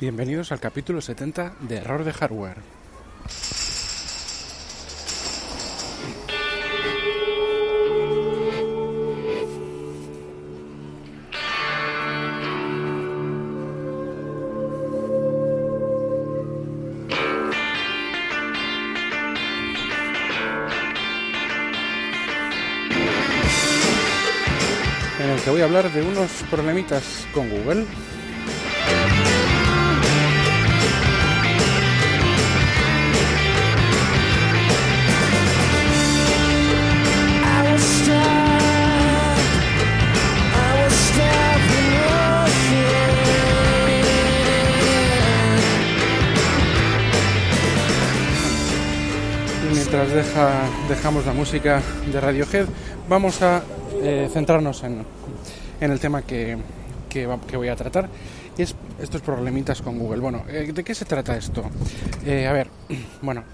Bienvenidos al capítulo 70 de Error de Hardware. En el que voy a hablar de unos problemitas con Google deja, dejamos la música de Radiohead, vamos a eh, centrarnos en, el tema que, voy a tratar. Y es estos problemitas con Google. Bueno, eh, ¿de qué se trata esto? Eh, a ver, bueno,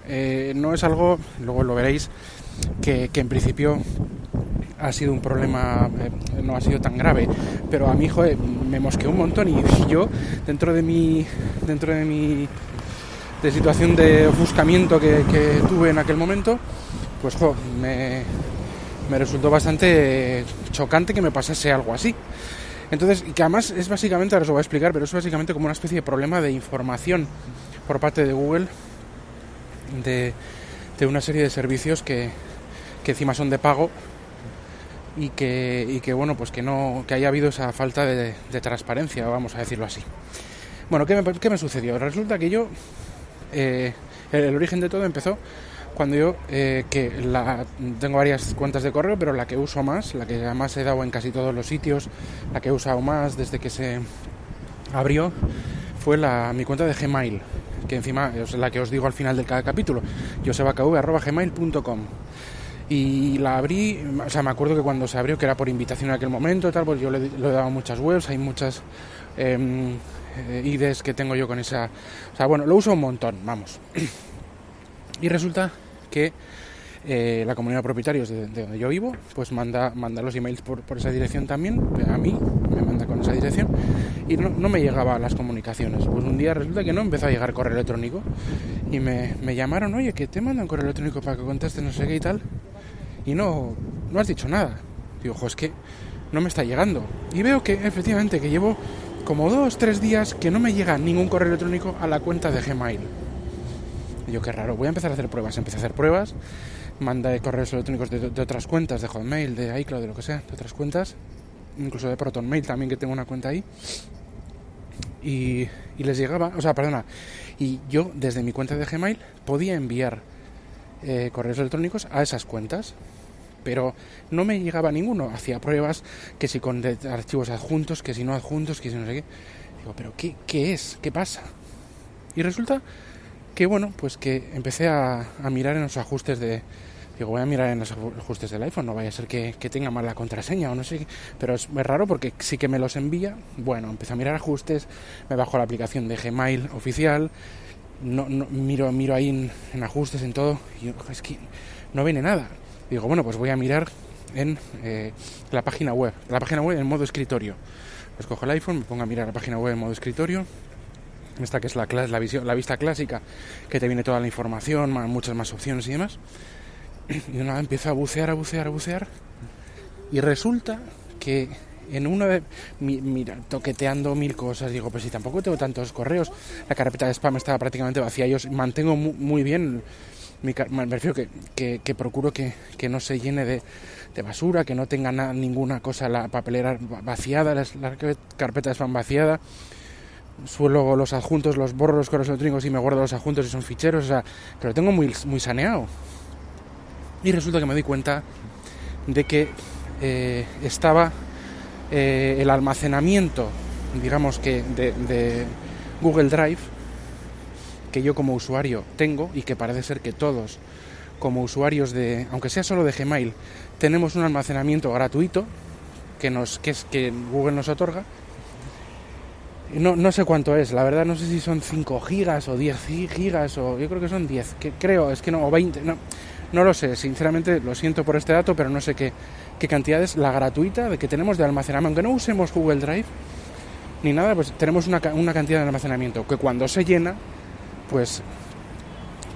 no es algo, luego lo veréis, que, en principio ha sido un problema, no ha sido tan grave, pero a mi hijo me mosqueó un montón y yo, dentro de mi, dentro de mi de situación de ofuscamiento que, tuve en aquel momento, pues me, me resultó bastante chocante que me pasase algo así. Entonces, que además es básicamente, ahora os lo voy a explicar, pero es básicamente como una especie de problema de información por parte de Google de, de una serie de servicios que, que encima son de pago y que, y que bueno, pues que no, que haya habido esa falta de, transparencia, vamos a decirlo así. Bueno, ¿qué qué me sucedió? Resulta que yo, eh, el, origen de todo empezó cuando yo, eh, que tengo varias cuentas de correo, pero la que uso más, la que además he dado en casi todos los sitios, la que he usado más desde que se abrió, fue la, mi cuenta de Gmail, que encima es la que os digo al final de cada capítulo, josebakv.gmail.com y la abrí, o sea, me acuerdo que cuando se abrió, que era por invitación en aquel momento, tal, pues yo le, he dado muchas webs, hay muchas em, eh, IDs que tengo yo con esa, o sea, bueno, lo uso un montón, vamos. y resulta que eh, la comunidad de propietarios de, de donde yo vivo, pues manda, manda los emails por, por esa dirección también, a mí, me manda con esa dirección, y no, no me llegaban las comunicaciones. Pues un día resulta que no empezó a llegar correo electrónico, y me, me llamaron, oye, que te mandan correo electrónico para que contestes no sé qué y tal, y no, no has dicho nada. Digo, ojo, es que no me está llegando. Y veo que efectivamente que llevo como dos, tres días que no me llega ningún correo electrónico a la cuenta de Gmail. Y yo, qué raro, voy a empezar a hacer pruebas. Empecé a hacer pruebas, mandé correos electrónicos de, otras cuentas, de Hotmail, de iCloud, de lo que sea, de otras cuentas, incluso de ProtonMail también, que tengo una cuenta ahí. Y, y les llegaba, o sea, perdona, y yo desde mi cuenta de Gmail podía enviar eh, correos electrónicos a esas cuentas, pero no me llegaba ninguno. Hacía pruebas que si con archivos adjuntos, que si no adjuntos, que si no sé qué. Digo, pero ¿qué, qué es? ¿Qué pasa? Y resulta que, bueno, pues que empecé a, mirar en los ajustes de... Digo, voy a mirar en los ajustes del iPhone, no vaya a ser que, que tenga mal la contraseña o no sé qué. Pero es, raro porque sí que me los envía. Bueno, empecé a mirar ajustes, me bajo la aplicación de Gmail oficial, no, no- miro, miro ahí en, en ajustes, en todo, y es que no viene nada. Digo, bueno, pues voy a mirar en eh, la página web, la página web en modo escritorio. Pues cojo el iPhone, me pongo a mirar la página web en modo escritorio. Esta que es la, la, visión, la vista clásica, que te viene toda la información, ma- muchas más opciones y demás. Y nada empiezo a bucear, a bucear, a bucear. Y resulta que en una de. mi- mira, toqueteando mil cosas, digo, pues si tampoco tengo tantos correos, la carpeta de spam estaba prácticamente vacía. Yo mantengo mu- muy, bien. Mi, me refiero que, procuro que, no se llene de, basura, que no tenga na- ninguna cosa la papelera va- vaciada, la, la carpeta de spam vaciada. Suelo los adjuntos, los borro los correos electrónicos y me guardo los adjuntos y son ficheros, o sea, que lo tengo muy, saneado. Y resulta que me doy cuenta de que eh, estaba eh, el almacenamiento, digamos que de Google Drive, que yo como usuario tengo y que parece ser que todos como usuarios de, aunque sea solo de Gmail, tenemos un almacenamiento gratuito que nos que es que Google nos otorga. No, no sé cuánto es, la verdad no sé si son 5 gigas o 10 gigas o yo creo que son 10, que creo, es que no, o 20, no, no lo sé, sinceramente lo siento por este dato, pero no sé qué, qué cantidad es la gratuita de que tenemos de almacenamiento. Aunque no usemos Google Drive, ni nada, pues tenemos una, una cantidad de almacenamiento que cuando se llena, pues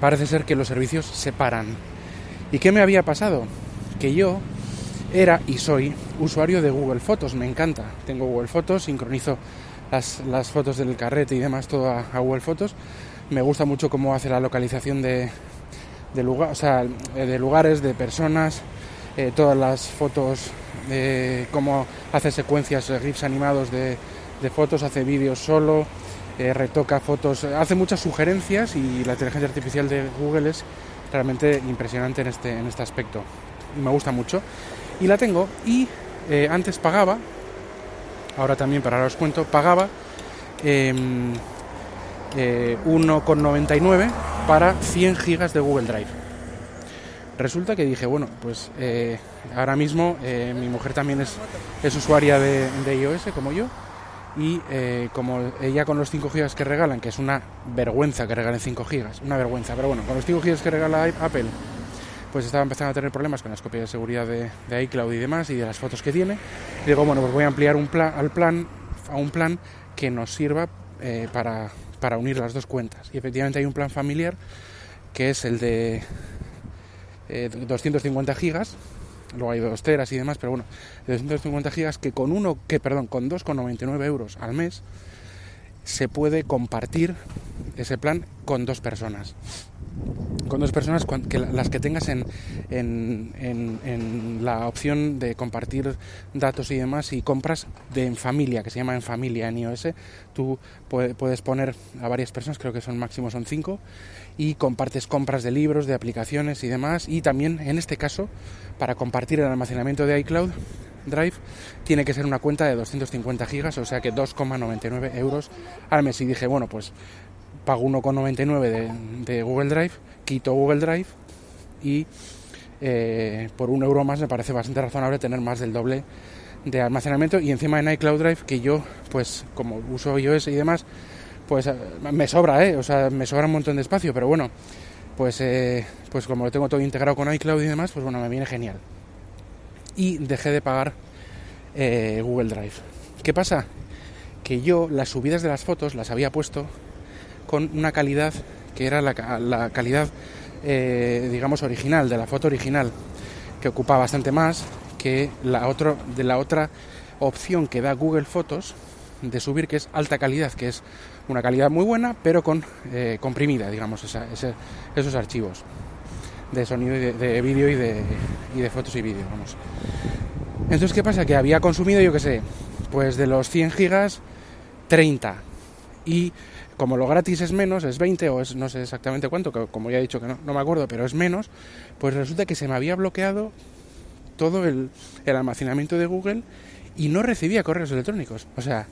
parece ser que los servicios se paran. ¿Y qué me había pasado? Que yo era y soy usuario de Google Fotos, me encanta. Tengo Google Fotos, sincronizo las, las fotos del carrete y demás todo a, Google Fotos. Me gusta mucho cómo hace la localización de, de, lugar, o sea, eh, de lugares, de personas, eh, todas las fotos, eh, cómo hace secuencias, GIFs animados de, de fotos, hace vídeos solo, eh, retoca fotos, hace muchas sugerencias y la inteligencia artificial de Google es realmente impresionante en este, en este aspecto. Me gusta mucho. Y la tengo y eh, antes pagaba, ahora también para os cuento, pagaba em, eh, 1,99 para 100 gigas de Google Drive. Resulta que dije, bueno, pues eh, ahora mismo mi mujer también es, es usuaria de, de iOS como yo y eh, como ella con los 5 gigas que regalan, que es una vergüenza que regalen 5 gigas, una vergüenza, pero bueno, con los 5 gigas que regala Apple, pues estaba empezando a tener problemas con las copias de seguridad de, de iCloud y demás y de las fotos que tiene. Digo, bueno, pues voy a ampliar un plan, al plan, a un plan que nos sirva eh, para, para unir las dos cuentas. Y efectivamente hay un plan familiar que es el de eh, 250 gigas, luego hay 2 teras y demás, pero bueno, de 250 gigas que con uno, que perdón, con 2,99 euros al mes se puede compartir ese plan con dos personas. Con dos personas que la- las que tengas en, en, en- en la opción de compartir datos y demás y compras de en familia, que se llama en familia en iOS, tú pue- puedes poner a varias personas, creo que son máximo son cinco, y compartes compras de libros, de aplicaciones y demás. Y también, en este caso, para compartir el almacenamiento de iCloud Drive, tiene que ser una cuenta de 250 gigas, o sea que 2,99 euros al mes. Y dije, bueno, pues pago 1,99 de, de Google Drive, quito Google Drive y eh, por un euro más me parece bastante razonable tener más del doble de almacenamiento y encima en iCloud Drive que yo pues como uso iOS y demás pues eh, me sobra, ¿eh? O sea, me sobra un montón de espacio, pero bueno, pues, eh, pues como lo tengo todo integrado con iCloud y demás, pues bueno, me viene genial. Y dejé de pagar eh, Google Drive. ¿Qué pasa? Que yo las subidas de las fotos las había puesto con una calidad que era la, ca- la calidad, eh, digamos, original, de la foto original, que ocupa bastante más que la, otro, de la otra opción que da Google Fotos de subir, que es alta calidad, que es una calidad muy buena, pero con eh, comprimida, digamos, esos archivos de sonido y de, de vídeo y de, y de fotos y vídeo, vamos. Entonces, ¿qué pasa? Que había consumido, yo qué sé, pues de los 100 gigas, 30. Y como lo gratis es menos, es 20 o es no sé exactamente cuánto, como ya he dicho que no, no me acuerdo, pero es menos, pues resulta que se me había bloqueado todo el, el almacenamiento de Google y no recibía correos electrónicos. O sea,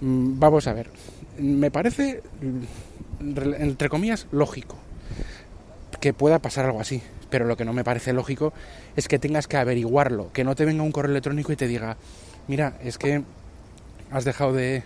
mm, vamos a ver, me parece, mm, entre comillas, lógico que pueda pasar algo así. Pero lo que no me parece lógico es que tengas que averiguarlo, que no te venga un correo electrónico y te diga, mira, es que has dejado de,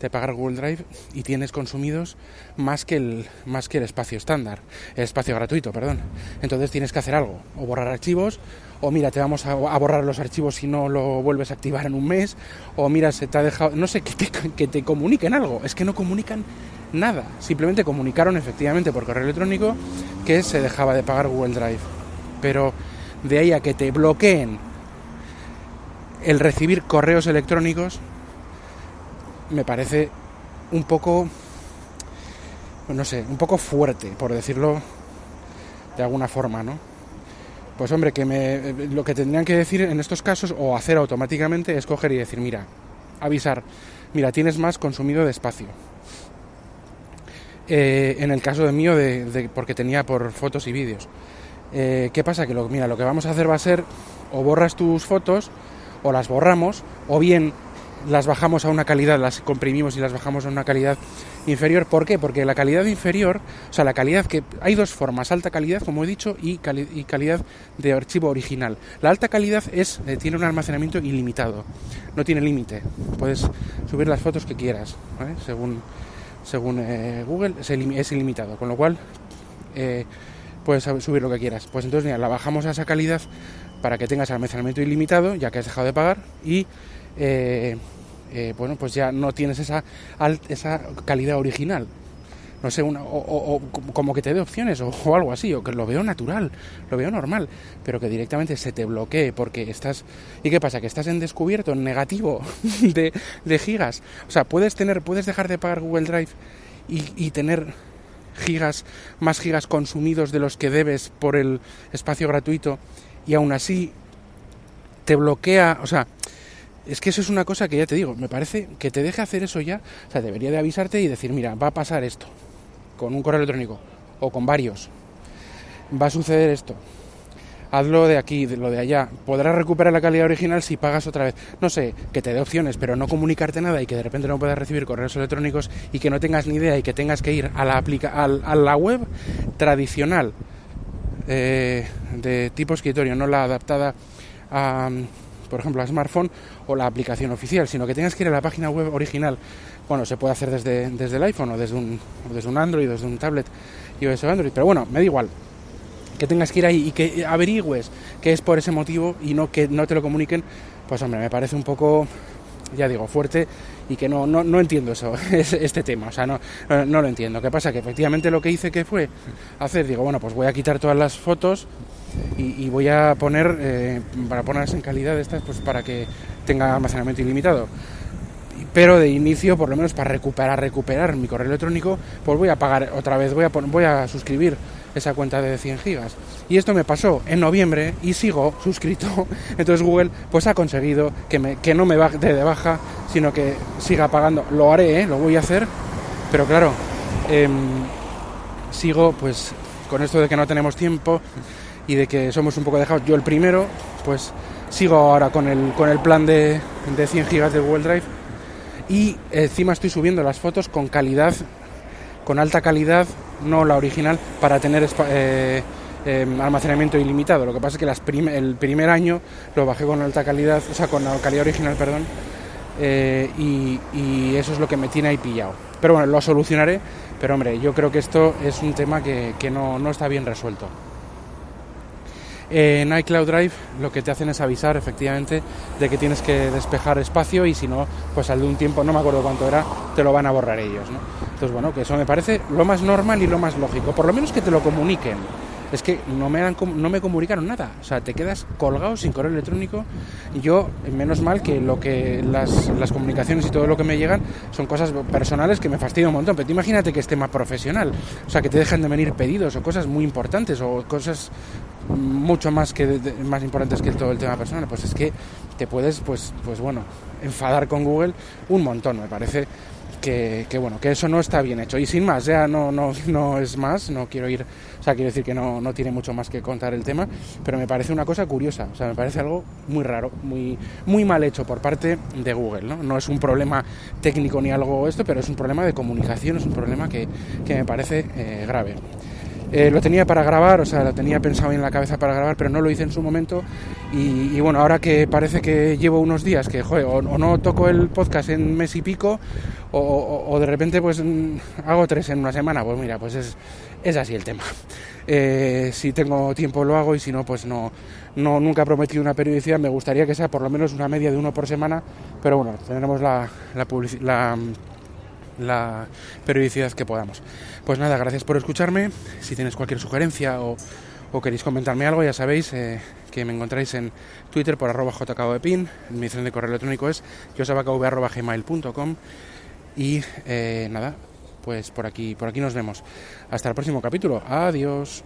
de pagar Google Drive y tienes consumidos más que el más que el espacio estándar, el espacio gratuito, perdón. Entonces tienes que hacer algo, o borrar archivos, o mira, te vamos a, borrar los archivos si no lo vuelves a activar en un mes, o mira, se te ha dejado, no sé, que te, que te comuniquen algo. Es que no comunican nada, simplemente comunicaron efectivamente por correo electrónico que se dejaba de pagar Google Drive. Pero de ahí a que te bloqueen el recibir correos electrónicos me parece un poco no sé, un poco fuerte, por decirlo de alguna forma, ¿no? Pues hombre, que me, lo que tendrían que decir en estos casos o hacer automáticamente es coger y decir, mira, avisar, mira, tienes más consumido de espacio. Eh, en el caso de mío, de, de- porque tenía por fotos y vídeos. Eh, ¿Qué pasa? Que lo, mira, lo que vamos a hacer va a ser o borras tus fotos o las borramos o bien las bajamos a una calidad, las comprimimos y las bajamos a una calidad inferior. ¿Por qué? Porque la calidad inferior, o sea, la calidad que hay dos formas, alta calidad, como he dicho, y, y calidad de archivo original. La alta calidad es eh, tiene un almacenamiento ilimitado, no tiene límite. Puedes subir las fotos que quieras, ¿vale? según según eh, Google es, ilim- es ilimitado, con lo cual eh, puedes sub- subir lo que quieras. Pues entonces mira, la bajamos a esa calidad para que tengas almacenamiento ilimitado, ya que has dejado de pagar, y, eh, eh, bueno, pues ya no tienes esa, esa calidad original. No sé, una, o, como que te dé opciones o, o algo así, o que lo veo natural, lo veo normal, pero que directamente se te bloquee porque estás... ¿Y qué pasa? Que estás en descubierto, en negativo de, de gigas. O sea, puedes tener, puedes dejar de pagar Google Drive y, y tener gigas, más gigas consumidos de los que debes por el espacio gratuito y aún así te bloquea, o sea, es que eso es una cosa que ya te digo, me parece que te deje hacer eso ya, o sea, debería de avisarte y decir, mira, va a pasar esto con un correo electrónico o con varios, va a suceder esto, hazlo de aquí, de lo de allá, podrás recuperar la calidad original si pagas otra vez, no sé, que te dé opciones, pero no comunicarte nada y que de repente no puedas recibir correos electrónicos y que no tengas ni idea y que tengas que ir a la, aplica a la web tradicional eh, de tipo escritorio, no la adaptada a, por ejemplo, a smartphone o la aplicación oficial, sino que tengas que ir a la página web original. Bueno, se puede hacer desde, desde el iPhone o desde un, o desde un Android, desde un tablet iOS o Android, pero bueno, me da igual. Que tengas que ir ahí y que averigües que es por ese motivo y no que no te lo comuniquen, pues hombre, me parece un poco, ya digo, fuerte y que no, no, no entiendo eso, este tema, o sea, no, no lo entiendo. ¿Qué pasa? Que efectivamente lo que hice que fue hacer, digo, bueno, pues voy a quitar todas las fotos y, voy a poner, eh, para ponerlas en calidad estas, pues para que tenga almacenamiento ilimitado. Pero de inicio, por lo menos para recuperar, recuperar mi correo electrónico, pues voy a pagar otra vez, voy a, voy a suscribir esa cuenta de 100 gigas. Y esto me pasó en noviembre y sigo suscrito. Entonces Google pues ha conseguido que, me, que no me baje de baja, sino que siga pagando. Lo haré, ¿eh? lo voy a hacer, pero claro, em, sigo pues con esto de que no tenemos tiempo y de que somos un poco dejados. Yo el primero, pues sigo ahora con el, con el plan de, de 100 gigas de Google Drive y encima estoy subiendo las fotos con calidad, con alta calidad, no la original, para tener eh, eh, almacenamiento ilimitado. Lo que pasa es que el primer año lo bajé con alta calidad, o sea, con la calidad original, perdón, eh, y, y eso es lo que me tiene ahí pillado. Pero bueno, lo solucionaré, pero hombre, yo creo que esto es un tema que, que no, no está bien resuelto. En iCloud Drive lo que te hacen es avisar efectivamente de que tienes que despejar espacio y si no, pues al de un tiempo, no me acuerdo cuánto era, te lo van a borrar ellos. ¿no? Entonces, bueno, que eso me parece lo más normal y lo más lógico. Por lo menos que te lo comuniquen. Es que no me, han no me comunicaron nada. O sea, te quedas colgado sin correo electrónico. Y yo, menos mal que lo que las, las comunicaciones y todo lo que me llegan son cosas personales que me fastidian un montón. Pero tú imagínate que es tema profesional. O sea, que te dejan de venir pedidos o cosas muy importantes o cosas mucho más que más importantes que todo el tema personal pues es que te puedes pues pues bueno enfadar con Google un montón me parece que, bueno que eso no está bien hecho. Y sin más ya no no no es más no quiero ir o sea quiero decir que no, no tiene mucho más que contar el tema pero me parece una cosa curiosa o sea me parece algo muy raro muy muy mal hecho por parte de Google no no es un problema técnico ni algo esto pero es un problema de comunicación es un problema que, que me parece eh, grave eh, lo tenía para grabar, o sea, lo tenía pensado en la cabeza para grabar, pero no lo hice en su momento. Y, bueno, ahora que parece que llevo unos días que, joder, o, no toco el podcast en mes y pico, o, de repente pues mm, hago tres en una semana, pues mira, pues es, es así el tema. Eh, si tengo tiempo lo hago y si no, pues no, no, nunca he prometido una periodicidad. Me gustaría que sea por lo menos una media de uno por semana, pero bueno, tendremos la, la, la la periodicidad que podamos. Pues nada, gracias por escucharme. Si tenéis cualquier sugerencia o, queréis comentarme algo, ya sabéis eh, que me encontráis en Twitter por arroba jkbpin. Mi dirección de correo electrónico es josabakv.gmail.com y eh, nada, pues por aquí, por aquí nos vemos. Hasta el próximo capítulo. Adiós.